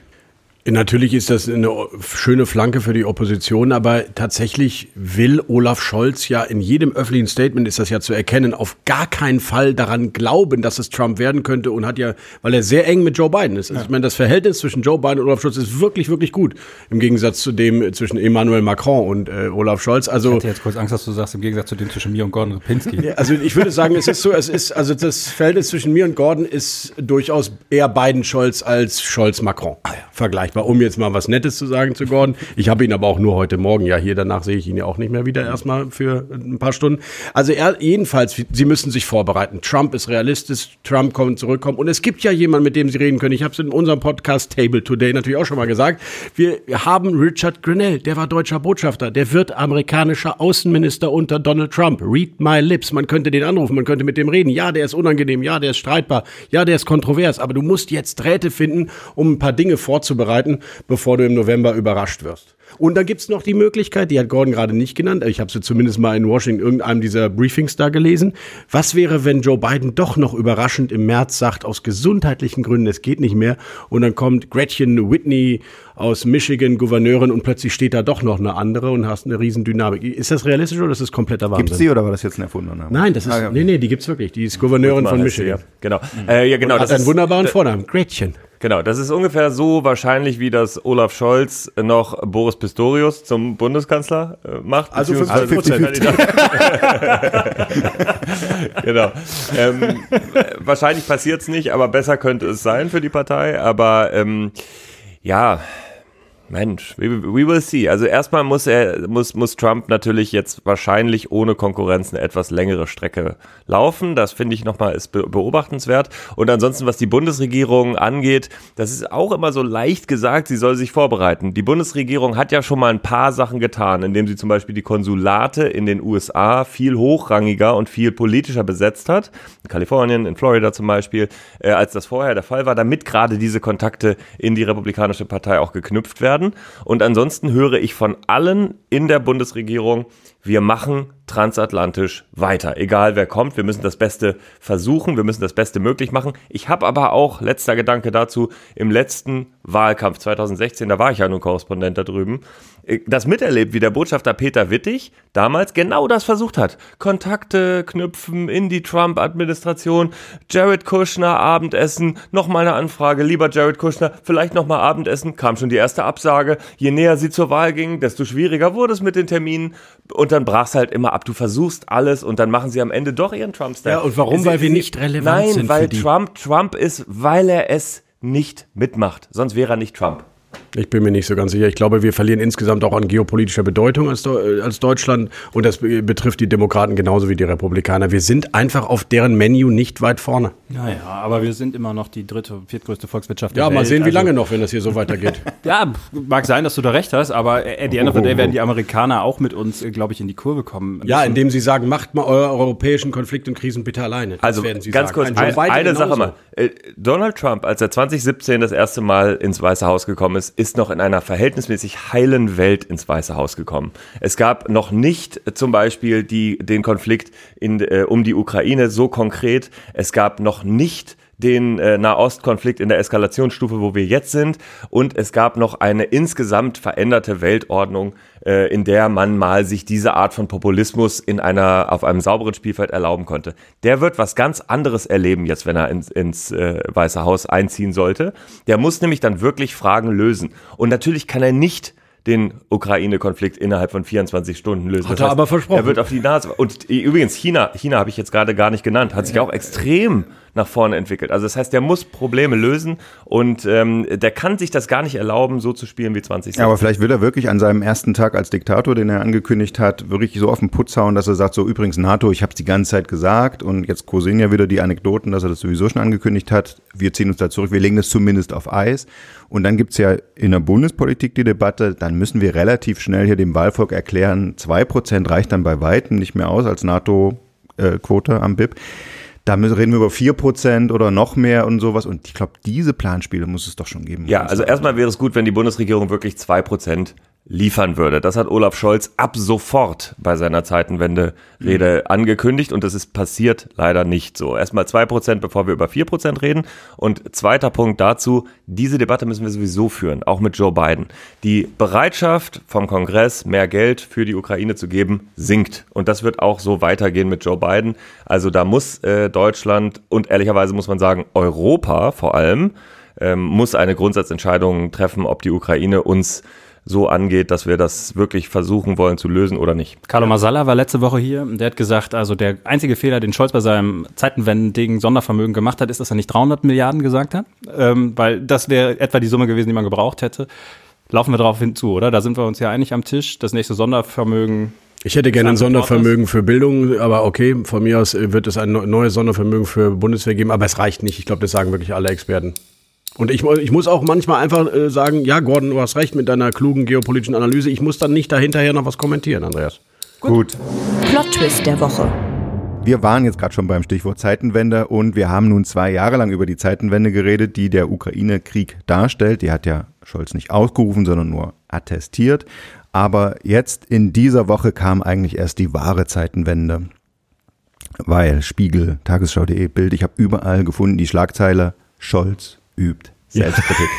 Natürlich ist das eine schöne Flanke für die Opposition, aber tatsächlich will Olaf Scholz ja in jedem öffentlichen Statement ist das ja zu erkennen, auf gar keinen Fall daran glauben, dass es Trump werden könnte und hat ja, weil er sehr eng mit Joe Biden ist. Also ja. Ich meine, das Verhältnis zwischen Joe Biden und Olaf Scholz ist wirklich, wirklich gut. Im Gegensatz zu dem zwischen Emmanuel Macron und äh, Olaf Scholz. Also, ich hatte jetzt kurz Angst, dass du sagst, im Gegensatz zu dem zwischen mir und Gordon Repinski. Ja, also ich würde sagen, es ist so, es ist, also das Verhältnis zwischen mir und Gordon ist durchaus eher Biden-Scholz als Scholz-Macron. Ah, ja. Vergleichbar war, um jetzt mal was Nettes zu sagen zu Gordon. Ich habe ihn aber auch nur heute Morgen ja hier. Danach sehe ich ihn ja auch nicht mehr wieder erstmal für ein paar Stunden. Also er jedenfalls, sie müssen sich vorbereiten. Trump ist realistisch. Trump kommt zurückkommen. Und es gibt ja jemanden, mit dem sie reden können. Ich habe es in unserem Podcast Table Today natürlich auch schon mal gesagt. Wir haben Richard Grinnell. Der war deutscher Botschafter. Der wird amerikanischer Außenminister unter Donald Trump. Read my lips. Man könnte den anrufen. Man könnte mit dem reden. Ja, der ist unangenehm. Ja, der ist streitbar. Ja, der ist kontrovers. Aber du musst jetzt Drähte finden, um ein paar Dinge vorzubereiten, bevor du im November überrascht wirst. Und dann gibt's noch die Möglichkeit, die hat Gordon gerade nicht genannt, ich habe sie zumindest mal in Washington irgendeinem dieser Briefings da gelesen. Was wäre, wenn Joe Biden doch noch überraschend im März sagt, aus gesundheitlichen Gründen, es geht nicht mehr, und dann kommt Gretchen Whitney aus Michigan, Gouverneurin, und plötzlich steht da doch noch eine andere und hast eine Riesendynamik. Ist das realistisch oder ist das kompletter Wahnsinn? Gibt's die oder war das jetzt ein erfundener Name? Nein, das ist, ah, ja. nee, nee, die gibt's wirklich. Die ist Gouverneurin von Michigan. Genau. Mhm. Äh, ja, genau. Und hat einen wunderbaren Vornamen. Gretchen. Genau, das ist ungefähr so wahrscheinlich, wie das Olaf Scholz noch Boris Pistorius zum Bundeskanzler äh, macht. Also 50 Prozent. genau. Ähm, wahrscheinlich passiert es nicht, aber besser könnte es sein für die Partei. Aber ähm, ja, Mensch, we, we, will see. Also erstmal muss er, muss, muss Trump natürlich jetzt wahrscheinlich ohne Konkurrenz eine etwas längere Strecke laufen. Das finde ich nochmal ist beobachtenswert. Und ansonsten, was die Bundesregierung angeht, das ist auch immer so leicht gesagt, sie soll sich vorbereiten. Die Bundesregierung hat ja schon mal ein paar Sachen getan, indem sie zum Beispiel die Konsulate in den USA viel hochrangiger und viel politischer besetzt hat. In Kalifornien, in Florida zum Beispiel, äh, als das vorher der Fall war, damit gerade diese Kontakte in die Republikanische Partei auch geknüpft werden werden. Und ansonsten höre ich von allen in der Bundesregierung, wir machen transatlantisch weiter. Egal wer kommt, wir müssen das Beste versuchen, wir müssen das Beste möglich machen. Ich habe aber auch, letzter Gedanke dazu, im letzten Wahlkampf 2016, da war ich ja nur Korrespondent da drüben, das miterlebt, wie der Botschafter Peter Wittig damals genau das versucht hat. Kontakte knüpfen in die Trump-Administration, Jared Kushner Abendessen, nochmal eine Anfrage, lieber Jared Kushner, vielleicht nochmal Abendessen, kam schon die erste Absage. Je näher sie zur Wahl gingen, desto schwieriger wurde es mit den Terminen und dann brach es halt immer ab. Du versuchst alles und dann machen sie am Ende doch ihren Trump-Style. Ja, und warum? Sie, weil wir nicht relevant nein, sind weil für die. Trump Trump ist, weil er es nicht mitmacht. Sonst wäre er nicht Trump. Ich bin mir nicht so ganz sicher. Ich glaube, wir verlieren insgesamt auch an geopolitischer Bedeutung als, Deu- als Deutschland. Und das be- betrifft die Demokraten genauso wie die Republikaner. Wir sind einfach auf deren Menü nicht weit vorne. Naja, aber wir sind immer noch die dritte, viertgrößte Volkswirtschaft Ja, der mal Welt. sehen, wie also- lange noch, wenn das hier so weitergeht. Ja, mag sein, dass du da recht hast, aber at the end of the day werden die Amerikaner auch mit uns, glaube ich, in die Kurve kommen. ja, indem sie sagen, macht mal eure europäischen Konflikte und Krisen bitte alleine. Das Also werden sie ganz sagen. kurz, ein, eine genauso. Sache mal. Äh, Donald Trump, als er 2017 das erste Mal ins Weiße Haus gekommen ist, ist noch in einer verhältnismäßig heilen Welt ins Weiße Haus gekommen. Es gab noch nicht äh, zum Beispiel die, den Konflikt in, äh, um die Ukraine so konkret. Es gab noch nicht den äh, Nahostkonflikt in der Eskalationsstufe, wo wir jetzt sind. Und es gab noch eine insgesamt veränderte Weltordnung, äh, in der man mal sich diese Art von Populismus in einer, auf einem sauberen Spielfeld erlauben konnte. Der wird was ganz anderes erleben jetzt, wenn er ins, ins äh, Weiße Haus einziehen sollte. Der muss nämlich dann wirklich Fragen lösen. Und natürlich kann er nicht den Ukraine-Konflikt innerhalb von 24 Stunden lösen. Hat er aber versprochen. Er wird auf die Nase. Und übrigens, China, China habe ich jetzt gerade gar nicht genannt, hat sich auch extrem nach vorne entwickelt. Also das heißt, der muss Probleme lösen und ähm, der kann sich das gar nicht erlauben, so zu spielen wie 2016. Ja, aber vielleicht will er wirklich an seinem ersten Tag als Diktator, den er angekündigt hat, wirklich so auf den Putz hauen, dass er sagt, so übrigens NATO, ich habe es die ganze Zeit gesagt und jetzt kursieren ja wieder die Anekdoten, dass er das sowieso schon angekündigt hat. Wir ziehen uns da zurück, wir legen das zumindest auf Eis. Und dann gibt's ja in der Bundespolitik die Debatte, dann müssen wir relativ schnell hier dem Wahlvolk erklären, zwei Prozent reicht dann bei Weitem nicht mehr aus als NATO-Quote am BIP. Da reden wir über vier Prozent oder noch mehr und sowas. Und ich glaube, diese Planspiele muss es doch schon geben. Ja, also erstmal wäre es gut, wenn die Bundesregierung wirklich zwei Prozent liefern würde. Das hat Olaf Scholz ab sofort bei seiner Zeitenwende-Rede angekündigt und das ist passiert leider nicht so. Erstmal zwei Prozent, bevor wir über vier Prozent reden. Und zweiter Punkt dazu, diese Debatte müssen wir sowieso führen, auch mit Joe Biden. Die Bereitschaft vom Kongress, mehr Geld für die Ukraine zu geben, sinkt. Und das wird auch so weitergehen mit Joe Biden. Also da muss äh, Deutschland und ehrlicherweise muss man sagen, Europa vor allem, ähm, muss eine Grundsatzentscheidung treffen, ob die Ukraine uns so angeht, dass wir das wirklich versuchen wollen zu lösen oder nicht. Carlo Masala war letzte Woche hier. Der hat gesagt, also der einzige Fehler, den Scholz bei seinem zeitenwendigen Sondervermögen gemacht hat, ist, dass er nicht 300 Milliarden gesagt hat, ähm, weil das wäre etwa die Summe gewesen, die man gebraucht hätte. Laufen wir darauf hinzu, oder? Da sind wir uns ja einig am Tisch. Das nächste Sondervermögen Ich hätte gerne ein Sondervermögen für Bildung, aber okay, von mir aus wird es ein neu- neues Sondervermögen für Bundeswehr geben, aber es reicht nicht. Ich glaube, das sagen wirklich alle Experten. Und ich, ich muss auch manchmal einfach äh, sagen, ja, Gordon, du hast recht mit deiner klugen geopolitischen Analyse. Ich muss dann nicht dahinterher noch was kommentieren, Andreas. Gut. Plot-Twist der Woche. Wir waren jetzt gerade schon beim Stichwort Zeitenwende und wir haben nun zwei Jahre lang über die Zeitenwende geredet, die der Ukraine-Krieg darstellt. Die hat ja Scholz nicht ausgerufen, sondern nur attestiert. Aber jetzt in dieser Woche kam eigentlich erst die wahre Zeitenwende. Weil Spiegel, Tagesschau.de, Bild, ich habe überall gefunden die Schlagzeile Scholz übt Selbstkritik.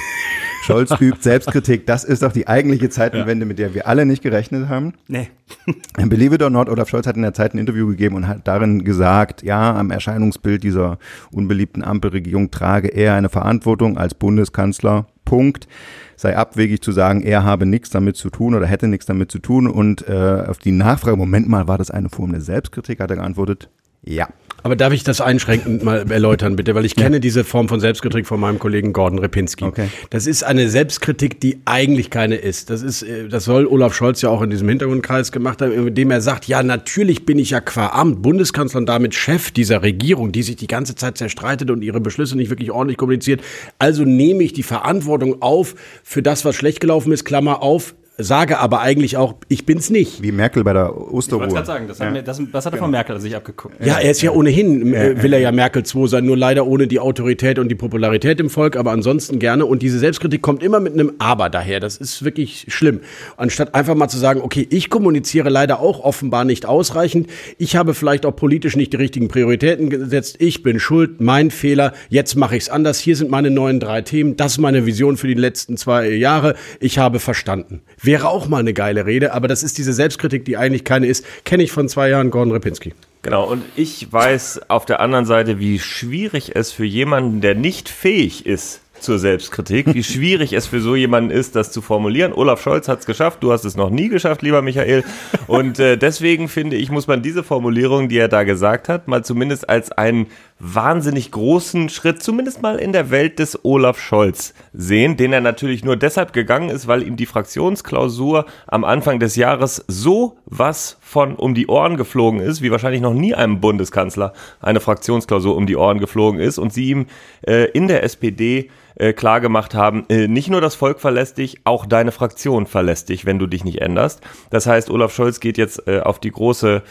Scholz übt Selbstkritik. Das ist doch die eigentliche Zeitenwende, mit der wir alle nicht gerechnet haben. Nee. Believe it or not, Olaf Scholz hat in der Zeit ein Interview gegeben und hat darin gesagt, ja, am Erscheinungsbild dieser unbeliebten Ampelregierung trage er eine Verantwortung als Bundeskanzler. Punkt. Sei abwegig zu sagen, er habe nichts damit zu tun oder hätte nichts damit zu tun. Und äh, auf die Nachfrage, Moment mal, war das eine Form der Selbstkritik, hat er geantwortet, ja. Aber darf ich das einschränkend mal erläutern, bitte? Weil ich kenne diese Form von Selbstkritik von meinem Kollegen Gordon Repinski. Okay. Das ist eine Selbstkritik, die eigentlich keine ist. Das ist, äh, das soll Olaf Scholz ja auch in diesem Hintergrundkreis gemacht haben, indem er sagt, ja, natürlich bin ich ja qua Amt Bundeskanzler und damit Chef dieser Regierung, die sich die ganze Zeit zerstreitet und ihre Beschlüsse nicht wirklich ordentlich kommuniziert. Also nehme ich die Verantwortung auf für das, was schlecht gelaufen ist, Klammer auf, sage aber eigentlich auch, ich bin's nicht. Wie Merkel bei der Ich wollte Osterruhe. gerade sagen, das, hat mir, das, das hat er von Merkel sich abgeguckt. Ja, er ist ja ohnehin, äh, will er ja Merkel 2 sein, nur leider ohne die Autorität und die Popularität im Volk, aber ansonsten gerne. Und diese Selbstkritik kommt immer mit einem Aber daher. Das ist wirklich schlimm. Anstatt einfach mal zu sagen, okay, ich kommuniziere leider auch offenbar nicht ausreichend. Ich habe vielleicht auch politisch nicht die richtigen Prioritäten gesetzt. Ich bin schuld, mein Fehler. Jetzt mache ich es anders. Hier sind meine neuen drei Themen. Das ist meine Vision für die letzten zwei Jahre. Ich habe verstanden. Wäre auch mal eine geile Rede, aber das ist diese Selbstkritik, die eigentlich keine ist. Kenne ich von zwei Jahren Gordon Repinski. Genau, und ich weiß auf der anderen Seite, wie schwierig es für jemanden, der nicht fähig ist zur Selbstkritik, wie schwierig es für so jemanden ist, das zu formulieren. Olaf Scholz hat es geschafft, du hast es noch nie geschafft, lieber Michael. Und äh, deswegen finde ich, muss man diese Formulierung, die er da gesagt hat, mal zumindest als einen wahnsinnig großen Schritt, zumindest mal in der Welt des Olaf Scholz sehen, den er natürlich nur deshalb gegangen ist, weil ihm die Fraktionsklausur am Anfang des Jahres so was von um die Ohren geflogen ist, wie wahrscheinlich noch nie einem Bundeskanzler eine Fraktionsklausur um die Ohren geflogen ist und sie ihm äh, in der SPD äh, klar haben, äh, nicht nur das Volk verlässt dich, auch deine Fraktion verlässt dich, wenn du dich nicht änderst. Das heißt, Olaf Scholz geht jetzt äh, auf die große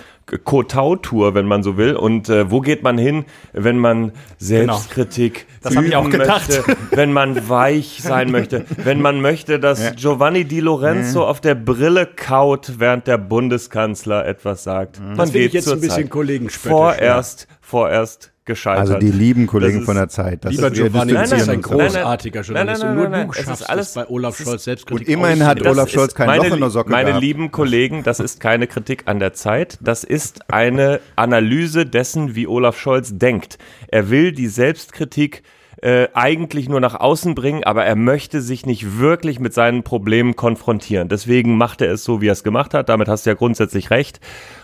Kotau-Tour, wenn man so will. Und äh, wo geht man hin, wenn man Selbstkritik Das hab ich auch üben gedacht. möchte, wenn man weich sein möchte, wenn man möchte, dass Giovanni Di Lorenzo auf der Brille kaut, während der Bundeskanzler etwas sagt. Man Das finde ich geht jetzt ein bisschen Zeit. Vorerst, vorerst gescheitert. Also die lieben Kollegen Das ist- von der Zeit. Das Lieber ist- Giovanni, du bist distanzieren ein. Nein, nein. großartiger Nein, Journalist. nein, nur nein, nein, du es ist schaffst alles- es bei Olaf es Scholz ist- Selbstkritik. Und immerhin hat. Olaf Scholz kein meine, Loch in der Socke Meine gehabt. lieben Kollegen, das ist keine Kritik an der Zeit. Das ist eine Analyse dessen, wie Olaf Scholz denkt. Er will die Selbstkritik äh, eigentlich nur nach außen bringen, aber er möchte sich nicht wirklich mit seinen Problemen konfrontieren. Deswegen macht er es so, wie er es gemacht hat. Damit hast du ja grundsätzlich recht.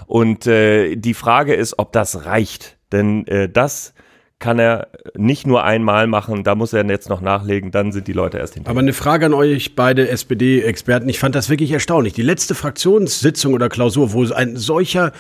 Und äh, die Frage ist, ob das reicht. Denn äh, das kann er nicht nur einmal machen, da muss er jetzt noch nachlegen, dann sind die Leute erst hinterher. Aber eine Frage an euch beide SPD-Experten. Ich fand das wirklich erstaunlich. Die letzte Fraktionssitzung oder Klausur, wo ein solcher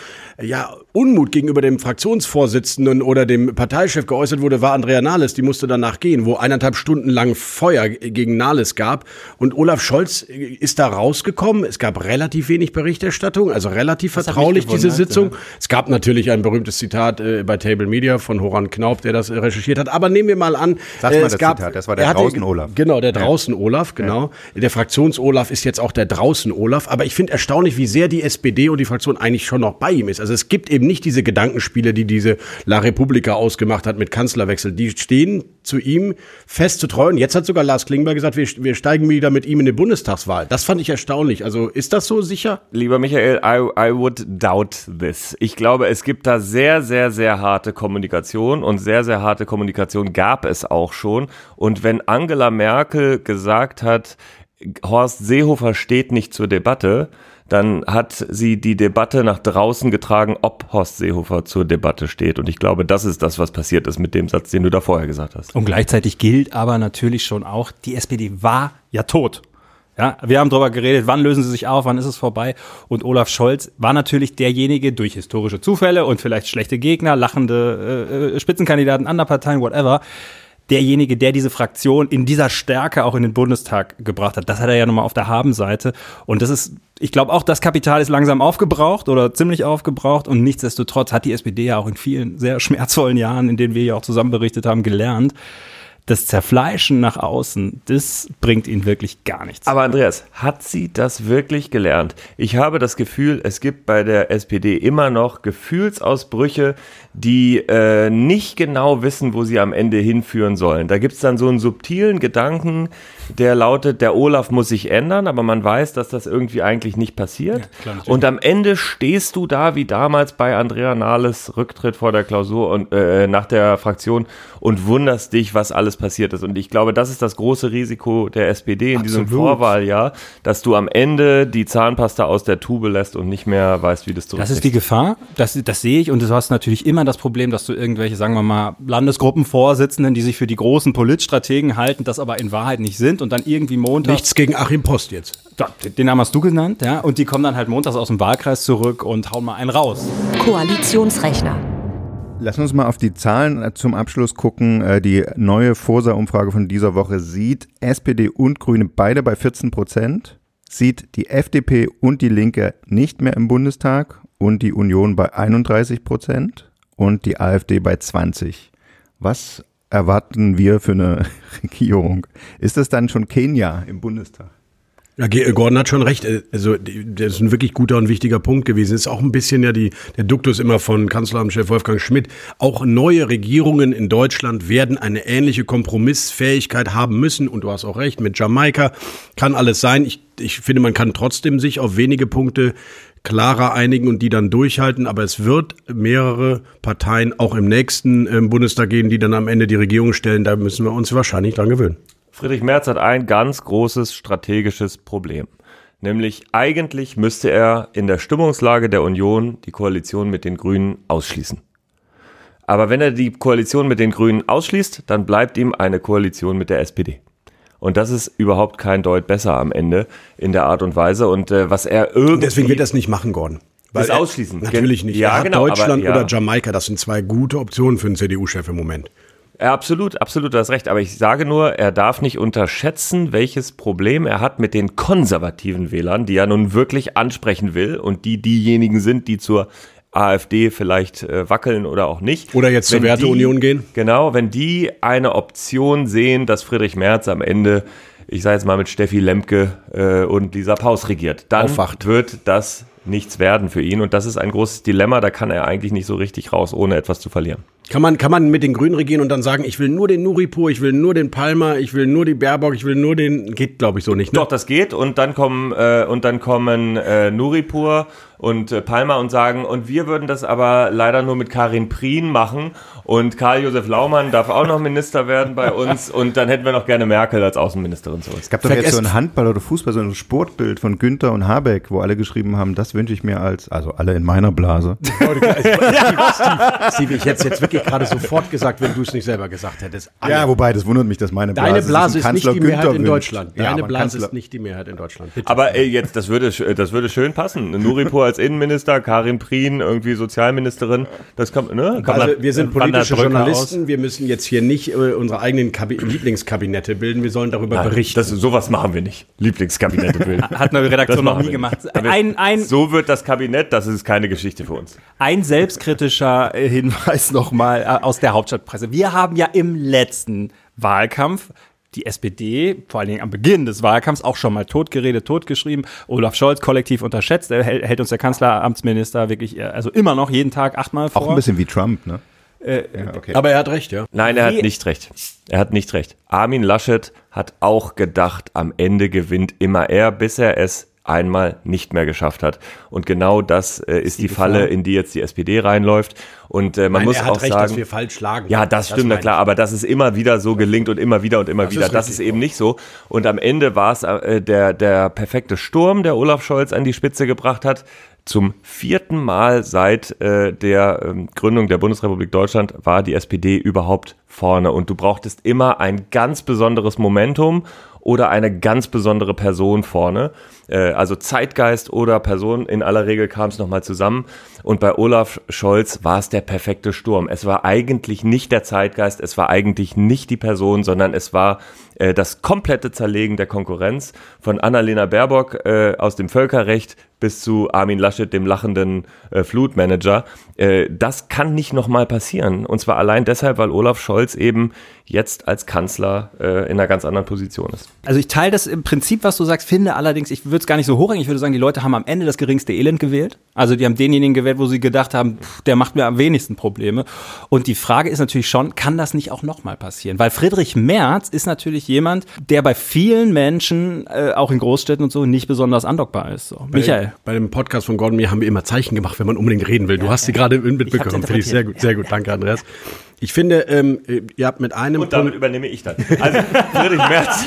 ja, Unmut gegenüber dem Fraktionsvorsitzenden oder dem Parteichef geäußert wurde, war Andrea Nahles. Die musste danach gehen, wo eineinhalb Stunden lang Feuer gegen Nahles gab. Und Olaf Scholz ist da rausgekommen. Es gab relativ wenig Berichterstattung, also relativ mich vertraulich diese Sitzung. Es gab natürlich ein berühmtes Zitat äh, bei Table Media von Horan Knaub, der das recherchiert hat. Aber nehmen wir mal an, Sag äh, mal es das gab, Zitat, das war der er Draußen-Olaf. Genau, der draußen Olaf, genau. Der Fraktions-Olaf ist jetzt auch der draußen Olaf. Aber ich finde erstaunlich, wie sehr die SPD und die Fraktion eigentlich schon noch bei ihm ist. Also es gibt eben nicht diese Gedankenspiele, die diese La Repubblica ausgemacht hat mit Kanzlerwechsel. Die stehen zu ihm fest zu treu. Und jetzt hat sogar Lars Klingbeil gesagt, wir, wir steigen wieder mit ihm in die Bundestagswahl. Das fand ich erstaunlich. Also ist das so sicher? Lieber Michael, I, I would doubt this. Ich glaube, es gibt da sehr, sehr, sehr harte Kommunikation und sehr, sehr harte Kommunikation gab es auch schon. Und wenn Angela Merkel gesagt hat, Horst Seehofer steht nicht zur Debatte, dann hat sie die Debatte nach draußen getragen, ob Horst Seehofer zur Debatte steht. Und ich glaube, das ist das, was passiert ist mit dem Satz, den du da vorher gesagt hast. Und gleichzeitig gilt aber natürlich schon auch, die SPD war ja tot. Ja, wir haben darüber geredet, wann lösen sie sich auf, wann ist es vorbei. Und Olaf Scholz war natürlich derjenige durch historische Zufälle und vielleicht schlechte Gegner, lachende äh, äh, Spitzenkandidaten anderer Parteien, whatever, derjenige, der diese Fraktion in dieser Stärke auch in den Bundestag gebracht hat. Das hat er ja nochmal auf der Habenseite. Und das ist, ich glaube auch, das Kapital ist langsam aufgebraucht oder ziemlich aufgebraucht. Und nichtsdestotrotz hat die SPD ja auch in vielen sehr schmerzvollen Jahren, in denen wir ja auch zusammen berichtet haben, gelernt, das Zerfleischen nach außen, das bringt ihnen wirklich gar nichts. Aber Andreas, hat sie das wirklich gelernt? Ich habe das Gefühl, es gibt bei der SPD immer noch Gefühlsausbrüche, die äh, nicht genau wissen, wo sie am Ende hinführen sollen. Da gibt es dann so einen subtilen Gedanken, der lautet, der Olaf muss sich ändern, aber man weiß, dass das irgendwie eigentlich nicht passiert. klar, natürlich. und am Ende stehst du da wie damals bei Andrea Nahles Rücktritt vor der Klausur und äh, nach der Fraktion und wunderst dich, was alles passiert ist. Und ich glaube, das ist das große Risiko der SPD in diesem Absolut. Vorwahljahr, dass du am Ende die Zahnpasta aus der Tube lässt und nicht mehr weißt, wie das Das ist die Gefahr, das, das sehe ich und du hast natürlich immer das Problem, dass du irgendwelche, sagen wir mal, Landesgruppenvorsitzenden, die sich für die großen Politstrategen halten, das aber in Wahrheit nicht sind und dann irgendwie montags, Nichts gegen Achim Post jetzt. Den Namen hast du genannt, ja, und die kommen dann halt montags aus dem Wahlkreis zurück und hauen mal einen raus. Koalitionsrechner. Lass uns mal auf die Zahlen äh, zum Abschluss gucken. Äh, Die neue Forsa-Umfrage von dieser Woche sieht SPD und Grüne beide bei 14 Prozent. sieht die FDP und die Linke nicht mehr im Bundestag und die Union bei 31 Prozent und die AfD bei 20. Was erwarten wir für eine Regierung? Ist das dann schon Kenia im Bundestag? Ja, Gordon hat schon recht. Also, das ist ein wirklich guter und wichtiger Punkt gewesen. Ist auch ein bisschen ja die, der Duktus immer von Kanzleramtschef Wolfgang Schmidt. Auch neue Regierungen in Deutschland werden eine ähnliche Kompromissfähigkeit haben müssen. Und du hast auch recht, mit Jamaika kann alles sein. Ich, ich finde, man kann trotzdem sich auf wenige Punkte klarer einigen und die dann durchhalten. Aber es wird mehrere Parteien auch im nächsten äh, Bundestag geben, die dann am Ende die Regierung stellen. Da müssen wir uns wahrscheinlich dran gewöhnen. Friedrich Merz hat ein ganz großes strategisches Problem. Nämlich eigentlich müsste er in der Stimmungslage der Union die Koalition mit den Grünen ausschließen. Aber wenn er die Koalition mit den Grünen ausschließt, dann bleibt ihm eine Koalition mit der SPD. Und das ist überhaupt kein Deut besser am Ende in der Art und Weise. Und äh, was er irgendwie. Deswegen wird er es nicht machen, Gordon. Weil das ausschließen. Natürlich nicht. Ja, genau, Deutschland aber, ja. oder Jamaika, das sind zwei gute Optionen für einen CDU-Chef im Moment. Ja, absolut, absolut, du hast recht. Aber ich sage nur, er darf nicht unterschätzen, welches Problem er hat mit den konservativen Wählern, die er nun wirklich ansprechen will und die diejenigen sind, die zur AfD vielleicht äh, wackeln oder auch nicht. Oder jetzt zur Werteunion gehen. Genau, wenn die eine Option sehen, dass Friedrich Merz am Ende, ich sage jetzt mal mit Steffi Lemke äh, und Lisa Paus regiert, dann Aufwacht. wird das nichts werden für ihn. Und das ist ein großes Dilemma, da kann er eigentlich nicht so richtig raus, ohne etwas zu verlieren. Kann man, kann man mit den Grünen regieren und dann sagen, ich will nur den Nuripur, ich will nur den Palmer, ich will nur die Baerbock, ich will nur den. Geht, glaube ich, so nicht. Ne? Doch, das geht. Und dann kommen, äh, und dann kommen äh, Nuripur und äh, Palmer und sagen, und wir würden das aber leider nur mit Karin Prien machen. Und Karl-Josef Laumann darf auch noch Minister werden bei uns. Und dann hätten wir noch gerne Merkel als Außenministerin zu uns. Es gab doch jetzt so ein Handball oder Fußball, so ein Sportbild von Günther und Habeck, wo alle geschrieben haben, das wünsche ich mir als, also alle in meiner Blase. Steve, ich hätte es jetzt wirklich gerade sofort gesagt, wenn du es nicht selber gesagt hättest. Alle. Ja, wobei, das wundert mich, dass meine Blase Deine Blase ist, nicht die Günther Mehrheit in Deutschland. Deine ja, Blase Kanzler. ist nicht die Mehrheit in Deutschland. Bitte. Aber ey, jetzt, das würde, das würde schön passen. Nuripur als Innenminister, Karin Prien irgendwie Sozialministerin. Das kommt, ne? Kann also, wir sind politische Journalisten. Aus. Wir müssen jetzt hier nicht äh, unsere eigenen Kabi Lieblingskabinette bilden. Wir sollen darüber Nein, berichten. Das, sowas machen wir nicht. Lieblingskabinette bilden. Hat eine Redaktion noch nie gemacht. Ein, ein, so wird das Kabinett, das ist keine Geschichte für uns. Ein selbstkritischer äh, Hinweis nochmal äh, aus der Hauptstadtpresse. Wir haben ja im letzten Wahlkampf die SPD, vor allen Dingen am Beginn des Wahlkampfs, auch schon mal totgeredet, totgeschrieben. Olaf Scholz kollektiv unterschätzt. Er hält uns der Kanzleramtsminister wirklich, also immer noch jeden Tag achtmal vor. Auch ein bisschen wie Trump, ne? Äh, ja, okay. Aber er hat recht, ja. Nein, er hat nicht recht. Er hat nicht recht. Armin Laschet hat auch gedacht, am Ende gewinnt immer er, bis er es einmal nicht mehr geschafft hat. Und genau das äh, ist die, die Falle, in die jetzt die SPD reinläuft. Und äh, man Nein, muss hat auch recht, sagen, dass wir falsch schlagen. Ja, das, das stimmt, na klar. Aber dass es immer wieder so gelingt und immer wieder und immer das wieder, ist das ist eben nicht so. Und am Ende war es äh, der der perfekte Sturm, der Olaf Scholz an die Spitze gebracht hat. Zum vierten Mal seit äh, der ähm, Gründung der Bundesrepublik Deutschland war die SPD überhaupt vorne. Und du brauchtest immer ein ganz besonderes Momentum oder eine ganz besondere Person vorne. Äh, also Zeitgeist oder Person, in aller Regel kam es nochmal zusammen. Und bei Olaf Scholz war es der perfekte Sturm. Es war eigentlich nicht der Zeitgeist, es war eigentlich nicht die Person, sondern es war äh, das komplette Zerlegen der Konkurrenz von Annalena Baerbock äh, aus dem Völkerrecht bis zu Armin Laschet, dem lachenden äh, Flutmanager. Äh, das kann nicht nochmal passieren. Und zwar allein deshalb, weil Olaf Scholz eben jetzt als Kanzler äh, in einer ganz anderen Position ist. Also ich teile das im Prinzip, was du sagst, finde allerdings, ich würde es gar nicht so hochhängen. Ich würde sagen, die Leute haben am Ende das geringste Elend gewählt. Also die haben denjenigen gewählt, wo sie gedacht haben, pff, der macht mir am wenigsten Probleme. Und die Frage ist natürlich schon, kann das nicht auch nochmal passieren? Weil Friedrich Merz ist natürlich jemand, der bei vielen Menschen, äh, auch in Großstädten und so, nicht besonders andockbar ist. So. Michael. Bei dem Podcast von Gordon mir haben wir immer Zeichen gemacht, wenn man unbedingt reden will. Du ja, hast sie gerade mitbekommen. Finde ich sehr gut, sehr gut. Danke, Andreas. Ich finde, ähm, ihr habt mit einem. Und damit Punkt übernehme ich dann. Also Friedrich Merz.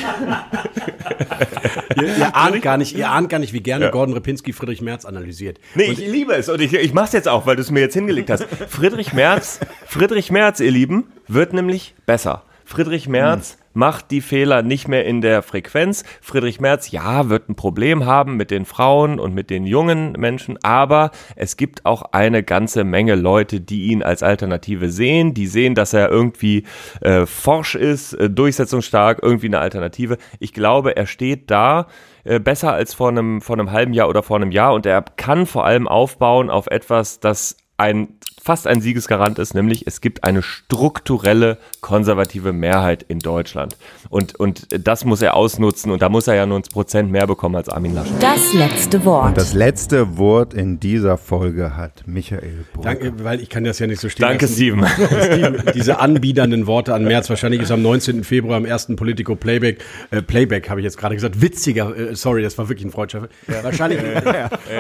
ihr, ihr, ahnt gar nicht, ihr ahnt gar nicht, wie gerne ja. Gordon Repinski Friedrich Merz analysiert. Nee, und ich liebe es und ich, ich mache es jetzt auch, weil du es mir jetzt hingelegt hast. Friedrich Merz, Friedrich Merz, ihr Lieben, wird nämlich besser. Friedrich Merz hm macht die Fehler nicht mehr in der Frequenz. Friedrich Merz, ja, wird ein Problem haben mit den Frauen und mit den jungen Menschen, aber es gibt auch eine ganze Menge Leute, die ihn als Alternative sehen, die sehen, dass er irgendwie äh, forsch ist, äh, durchsetzungsstark, irgendwie eine Alternative. Ich glaube, er steht da äh, besser als vor einem, vor einem halben Jahr oder vor einem Jahr und er kann vor allem aufbauen auf etwas, das ein fast ein Siegesgarant ist, nämlich es gibt eine strukturelle konservative Mehrheit in Deutschland. Und, und das muss er ausnutzen und da muss er ja nur ein Prozent mehr bekommen als Armin Laschet. Das letzte Wort. Und das letzte Wort in dieser Folge hat Michael Brücker. Danke, weil ich kann das ja nicht so stehen Danke, lassen. Steven. Steven, diese anbiedernden Worte an März. Wahrscheinlich ist am 19. Februar am ersten Politico Playback, äh, Playback habe ich jetzt gerade gesagt, witziger, äh, sorry, das war wirklich ein Freundschaft. Wahrscheinlich,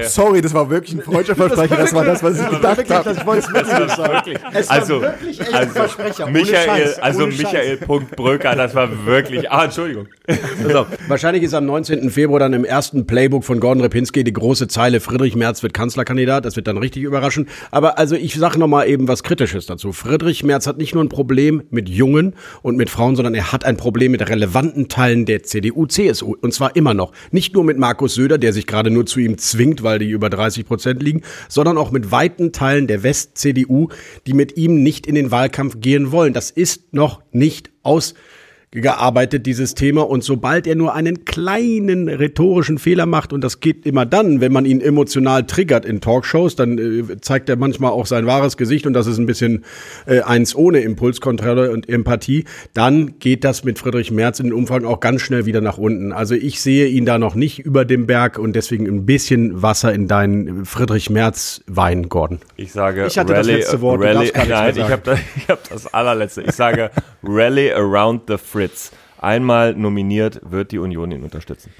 Sorry, das war wirklich ein Freundschaftsversprechen. Das war das, was ich gedacht habe. ich wollte es wirklich sagen. Es war Also, wirklich echt also Versprecher. Ohne Michael, Scheiß, also ohne Scheiß. Michael Punkt Bröker, das war wirklich, ah, Entschuldigung. Auf, wahrscheinlich ist am 19. Februar dann im ersten Playbook von Gordon Repinski die große Zeile Friedrich Merz wird Kanzlerkandidat. Das wird dann richtig überraschen. Aber also ich sage noch mal eben was Kritisches dazu. Friedrich Merz hat nicht nur ein Problem mit Jungen und mit Frauen, sondern er hat ein Problem mit relevanten Teilen der CDU, CSU. Und zwar immer noch. Nicht nur mit Markus Söder, der sich gerade nur zu ihm zwingt, weil die über 30 Prozent liegen, sondern auch mit weiten Teilen der West-CDU, die mit ihm nicht in den Wahlkampf gehen wollen. Das ist noch nicht aus gearbeitet, dieses Thema. Und sobald er nur einen kleinen rhetorischen Fehler macht, und das geht immer dann, wenn man ihn emotional triggert in Talkshows, dann äh, zeigt er manchmal auch sein wahres Gesicht und das ist ein bisschen äh, eins ohne Impulskontrolle und Empathie, dann geht das mit Friedrich Merz in den Umfang auch ganz schnell wieder nach unten. Also ich sehe ihn da noch nicht über dem Berg und deswegen ein bisschen Wasser in deinen Friedrich Merz Wein, Gordon. Ich sage Ich hatte das Rally, letzte Wort, Rally, nein, ich habe das, hab das allerletzte. Ich sage Rally around the Fritz. Einmal nominiert wird die Union ihn unterstützen.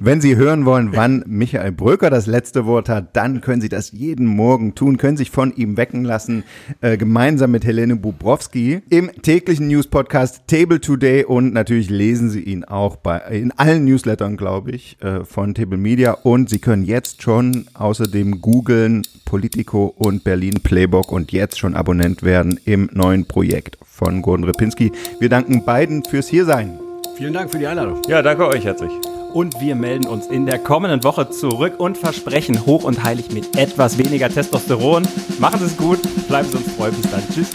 Wenn Sie hören wollen, wann Michael Bröker das letzte Wort hat, dann können Sie das jeden Morgen tun, können sich von ihm wecken lassen, äh, gemeinsam mit Helene Bubrowski im täglichen News-Podcast Table Today und natürlich lesen Sie ihn auch bei, in allen Newslettern, glaube ich, äh, von Table Media und Sie können jetzt schon außerdem googeln Politico und Berlin Playbook und jetzt schon Abonnent werden im neuen Projekt von Gordon Repinski. Wir danken beiden fürs Hiersein. Vielen Dank für die Einladung. Ja, danke euch herzlich. Und wir melden uns in der kommenden Woche zurück und versprechen hoch und heilig mit etwas weniger Testosteron. Machen Sie es gut, bleiben Sie uns treu. Bis dann. Tschüss.